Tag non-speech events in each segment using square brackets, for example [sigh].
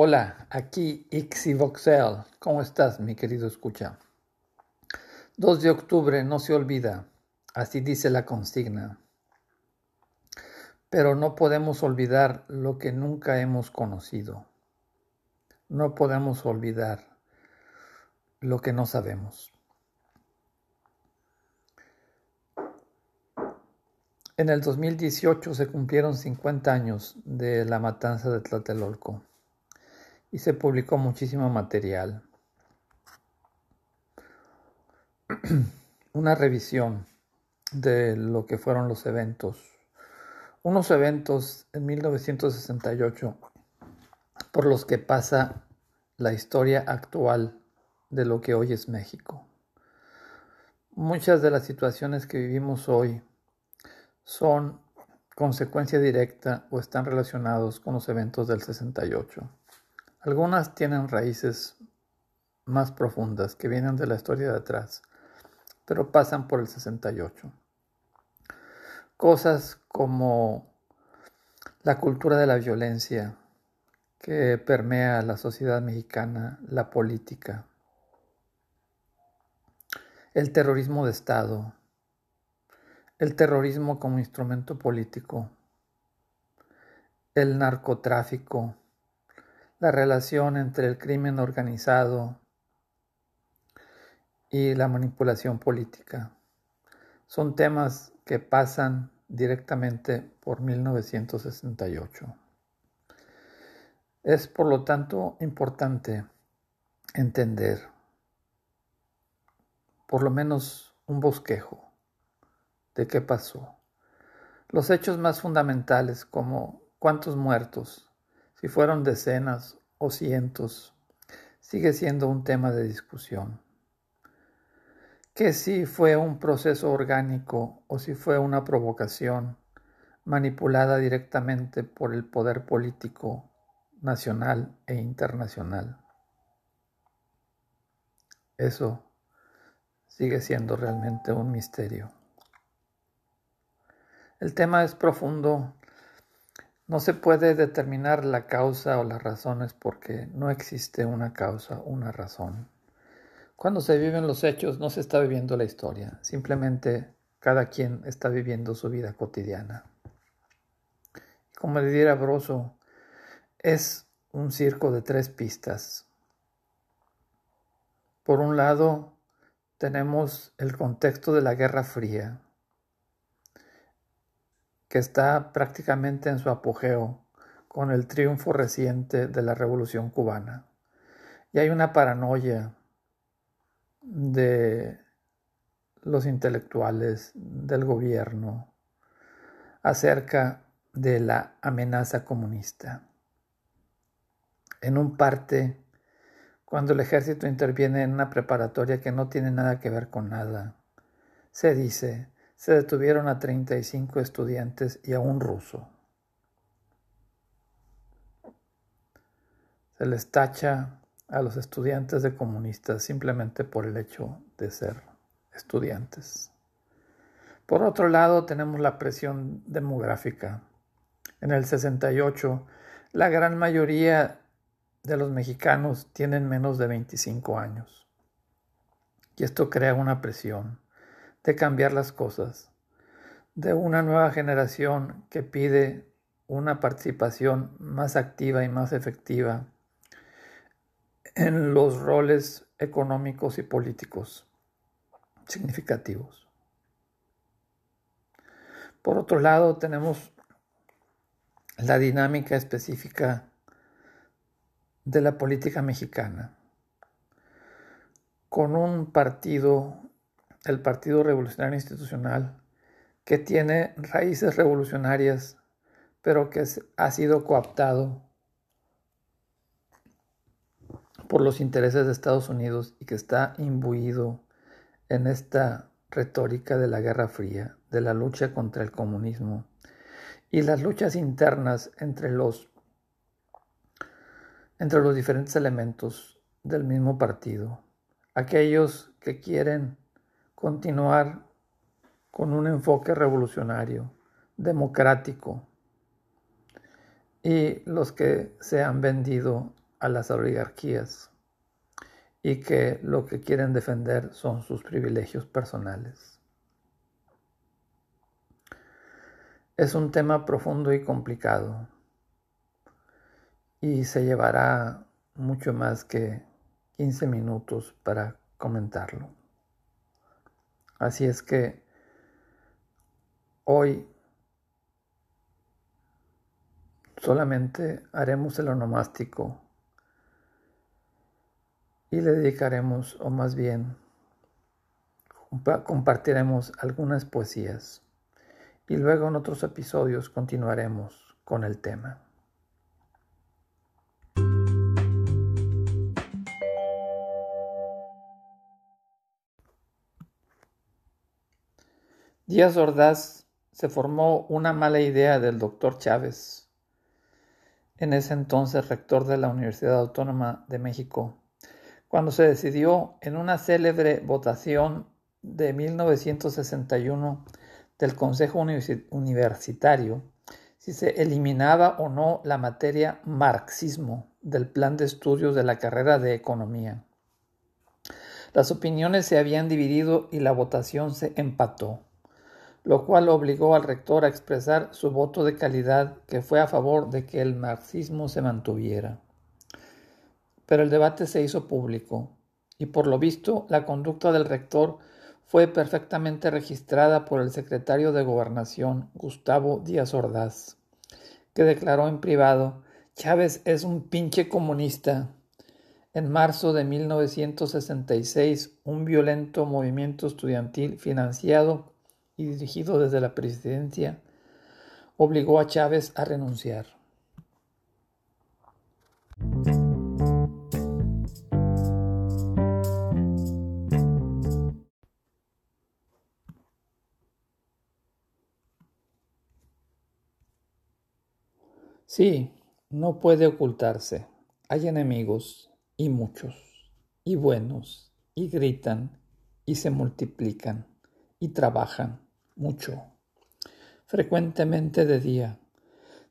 Hola, aquí Ixivoxel. ¿Cómo estás, mi querido escucha? 2 de octubre no se olvida, así dice la consigna. Pero no podemos olvidar lo que nunca hemos conocido. No podemos olvidar lo que no sabemos. En el 2018 se cumplieron 50 años de la matanza de Tlatelolco y se publicó muchísimo material. [clears throat] Una revisión de lo que fueron los eventos. Unos eventos en 1968 por los que pasa la historia actual de lo que hoy es México. Muchas de las situaciones que vivimos hoy son consecuencia directa o están relacionados con los eventos del 68. Algunas tienen raíces más profundas que vienen de la historia de atrás, pero pasan por el 68. Cosas como la cultura de la violencia que permea la sociedad mexicana, la política, el terrorismo de Estado, el terrorismo como instrumento político, el narcotráfico, la relación entre el crimen organizado y la manipulación política. Son temas que pasan directamente por 1968. Es por lo tanto importante entender por lo menos un bosquejo de qué pasó. Los hechos más fundamentales como cuántos muertos, si fueron decenas o cientos, sigue siendo un tema de discusión. Que si fue un proceso orgánico o si fue una provocación manipulada directamente por el poder político nacional e internacional. Eso sigue siendo realmente un misterio. El tema es profundo no se puede determinar la causa o las razones porque no existe una causa, una razón. Cuando se viven los hechos no se está viviendo la historia, simplemente cada quien está viviendo su vida cotidiana. Como le diría Broso, es un circo de tres pistas. Por un lado, tenemos el contexto de la Guerra Fría, que está prácticamente en su apogeo con el triunfo reciente de la Revolución cubana. Y hay una paranoia de los intelectuales, del gobierno, acerca de la amenaza comunista. En un parte, cuando el ejército interviene en una preparatoria que no tiene nada que ver con nada, se dice, se detuvieron a 35 estudiantes y a un ruso. Se les tacha a los estudiantes de comunistas simplemente por el hecho de ser estudiantes. Por otro lado, tenemos la presión demográfica. En el 68, la gran mayoría de los mexicanos tienen menos de 25 años. Y esto crea una presión de cambiar las cosas, de una nueva generación que pide una participación más activa y más efectiva en los roles económicos y políticos significativos. Por otro lado, tenemos la dinámica específica de la política mexicana, con un partido el Partido Revolucionario Institucional, que tiene raíces revolucionarias, pero que ha sido cooptado por los intereses de Estados Unidos y que está imbuido en esta retórica de la Guerra Fría, de la lucha contra el comunismo y las luchas internas entre los entre los diferentes elementos del mismo partido. Aquellos que quieren continuar con un enfoque revolucionario, democrático, y los que se han vendido a las oligarquías y que lo que quieren defender son sus privilegios personales. Es un tema profundo y complicado y se llevará mucho más que 15 minutos para comentarlo. Así es que hoy solamente haremos el onomástico y le dedicaremos, o más bien compartiremos algunas poesías y luego en otros episodios continuaremos con el tema. Díaz Ordaz se formó una mala idea del doctor Chávez, en ese entonces rector de la Universidad Autónoma de México, cuando se decidió en una célebre votación de 1961 del Consejo Universitario si se eliminaba o no la materia marxismo del plan de estudios de la carrera de economía. Las opiniones se habían dividido y la votación se empató lo cual obligó al rector a expresar su voto de calidad que fue a favor de que el marxismo se mantuviera. Pero el debate se hizo público y por lo visto la conducta del rector fue perfectamente registrada por el secretario de Gobernación, Gustavo Díaz Ordaz, que declaró en privado, Chávez es un pinche comunista. En marzo de 1966, un violento movimiento estudiantil financiado y dirigido desde la presidencia obligó a Chávez a renunciar. Sí, no puede ocultarse. Hay enemigos, y muchos, y buenos, y gritan, y se multiplican, y trabajan mucho, frecuentemente de día,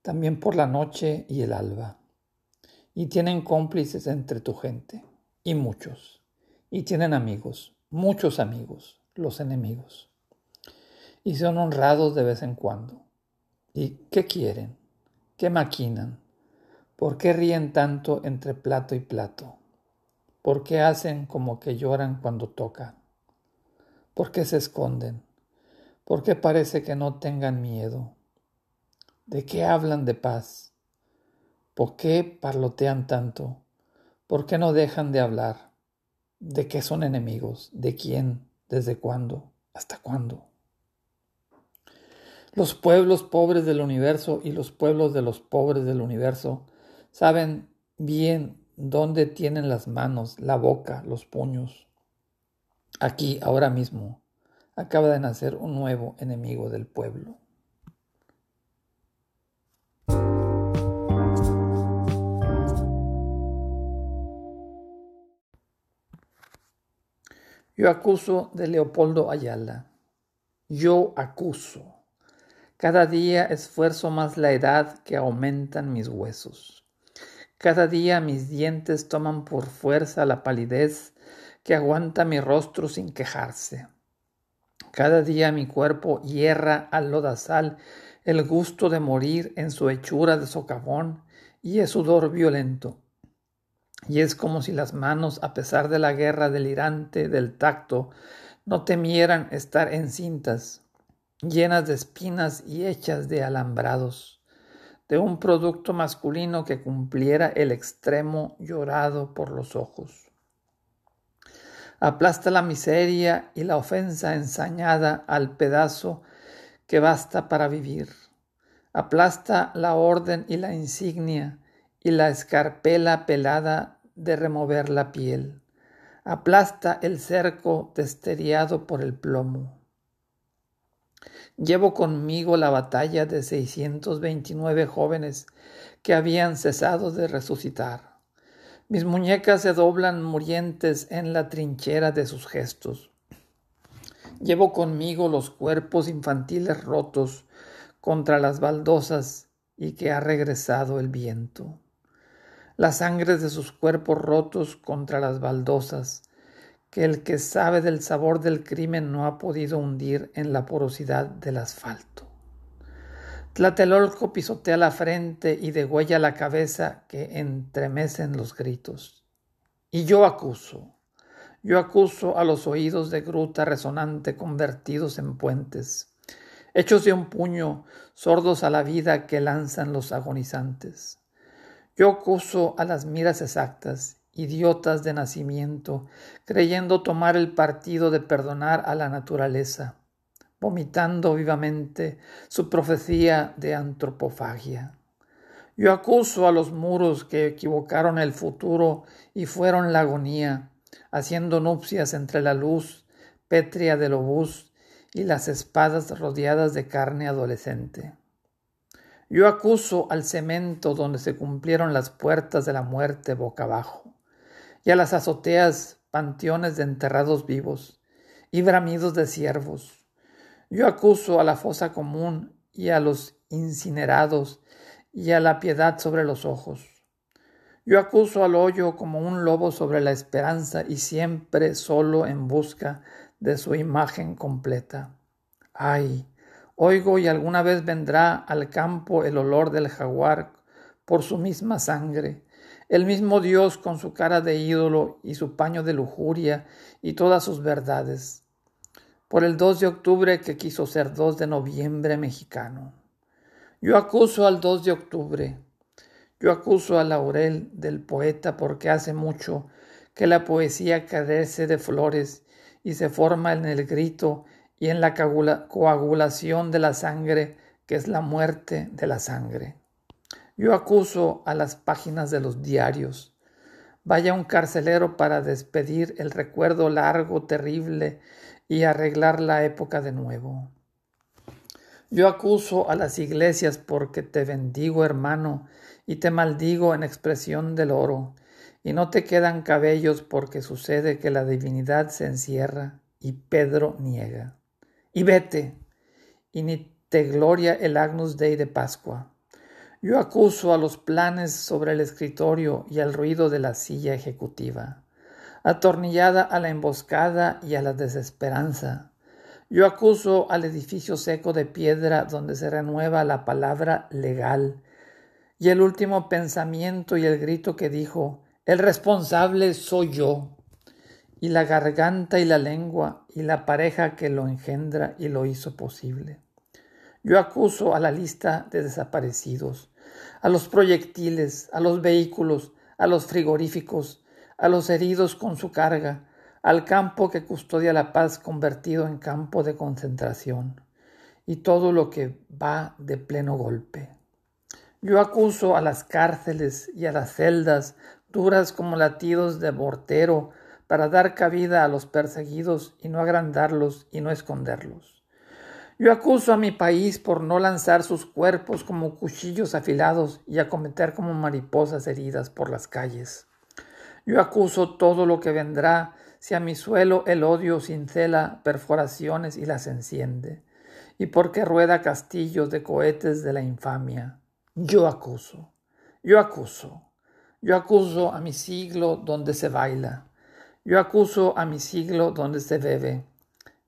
también por la noche y el alba. Y tienen cómplices entre tu gente, y muchos. Y tienen amigos, muchos amigos, los enemigos. Y son honrados de vez en cuando. ¿Y qué quieren? ¿Qué maquinan? ¿Por qué ríen tanto entre plato y plato? ¿Por qué hacen como que lloran cuando tocan? ¿Por qué se esconden? ¿Por qué parece que no tengan miedo? ¿De qué hablan de paz? ¿Por qué parlotean tanto? ¿Por qué no dejan de hablar? ¿De qué son enemigos? ¿De quién? ¿Desde cuándo? ¿Hasta cuándo? Los pueblos pobres del universo y los pueblos de los pobres del universo saben bien dónde tienen las manos, la boca, los puños. Aquí, ahora mismo, acaba de nacer un nuevo enemigo del pueblo. Yo acuso de Leopoldo Ayala. Yo acuso. Cada día esfuerzo más la edad que aumentan mis huesos. Cada día mis dientes toman por fuerza la palidez que aguanta mi rostro sin quejarse. Cada día mi cuerpo hierra al lodazal el gusto de morir en su hechura de socavón y es sudor violento. Y es como si las manos, a pesar de la guerra delirante del tacto, no temieran estar encintas, llenas de espinas y hechas de alambrados, de un producto masculino que cumpliera el extremo llorado por los ojos. Aplasta la miseria y la ofensa ensañada al pedazo que basta para vivir. Aplasta la orden y la insignia y la escarpela pelada de remover la piel. Aplasta el cerco testeriado por el plomo. Llevo conmigo la batalla de 629 jóvenes que habían cesado de resucitar. Mis muñecas se doblan murientes en la trinchera de sus gestos. Llevo conmigo los cuerpos infantiles rotos contra las baldosas y que ha regresado el viento. la sangre de sus cuerpos rotos contra las baldosas, que el que sabe del sabor del crimen no ha podido hundir en la porosidad del asfalto. Tlatelolco pisotea la frente y degüella la cabeza que entremecen los gritos. Y yo acuso, yo acuso a los oídos de gruta resonante convertidos en puentes, hechos de un puño, sordos a la vida que lanzan los agonizantes. Yo acuso a las miras exactas, idiotas de nacimiento, creyendo tomar el partido de perdonar a la naturaleza vomitando vivamente su profecía de antropofagia. Yo acuso a los muros que equivocaron el futuro y fueron la agonía, haciendo nupcias entre la luz pétrea del obús y las espadas rodeadas de carne adolescente. Yo acuso al cemento donde se cumplieron las puertas de la muerte boca abajo, y a las azoteas panteones de enterrados vivos, y bramidos de ciervos, yo acuso a la fosa común y a los incinerados y a la piedad sobre los ojos. Yo acuso al hoyo como un lobo sobre la esperanza y siempre solo en busca de su imagen completa. Ay, oigo y alguna vez vendrá al campo el olor del jaguar por su misma sangre, el mismo Dios con su cara de ídolo y su paño de lujuria y todas sus verdades por el 2 de octubre que quiso ser 2 de noviembre mexicano. Yo acuso al 2 de octubre, yo acuso a Laurel del poeta porque hace mucho que la poesía carece de flores y se forma en el grito y en la coagulación de la sangre que es la muerte de la sangre. Yo acuso a las páginas de los diarios. Vaya un carcelero para despedir el recuerdo largo, terrible y arreglar la época de nuevo. Yo acuso a las iglesias porque te bendigo, hermano, y te maldigo en expresión del oro, y no te quedan cabellos porque sucede que la divinidad se encierra y Pedro niega. Y vete, y ni te gloria el Agnus Dei de Pascua. Yo acuso a los planes sobre el escritorio y al ruido de la silla ejecutiva atornillada a la emboscada y a la desesperanza. Yo acuso al edificio seco de piedra donde se renueva la palabra legal y el último pensamiento y el grito que dijo, el responsable soy yo, y la garganta y la lengua y la pareja que lo engendra y lo hizo posible. Yo acuso a la lista de desaparecidos, a los proyectiles, a los vehículos, a los frigoríficos, a los heridos con su carga, al campo que custodia la paz convertido en campo de concentración, y todo lo que va de pleno golpe. Yo acuso a las cárceles y a las celdas duras como latidos de mortero para dar cabida a los perseguidos y no agrandarlos y no esconderlos. Yo acuso a mi país por no lanzar sus cuerpos como cuchillos afilados y acometer como mariposas heridas por las calles. Yo acuso todo lo que vendrá si a mi suelo el odio cincela perforaciones y las enciende, y porque rueda castillos de cohetes de la infamia. Yo acuso, yo acuso, yo acuso a mi siglo donde se baila, yo acuso a mi siglo donde se bebe,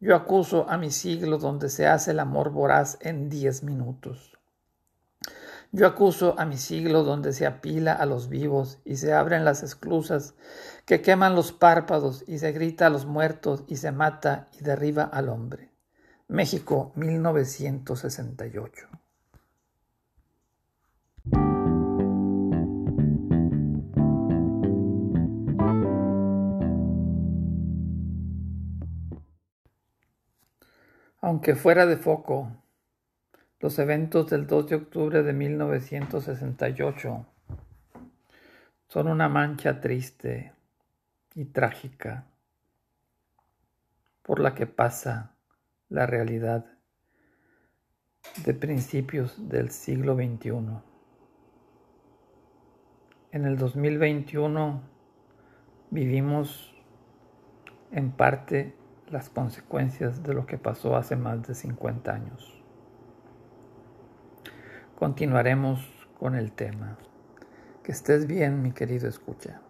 yo acuso a mi siglo donde se hace el amor voraz en diez minutos. Yo acuso a mi siglo donde se apila a los vivos y se abren las esclusas, que queman los párpados y se grita a los muertos y se mata y derriba al hombre. México, 1968. Aunque fuera de foco, los eventos del 2 de octubre de 1968 son una mancha triste y trágica por la que pasa la realidad de principios del siglo XXI. En el 2021 vivimos en parte las consecuencias de lo que pasó hace más de 50 años. Continuaremos con el tema. Que estés bien, mi querido escucha.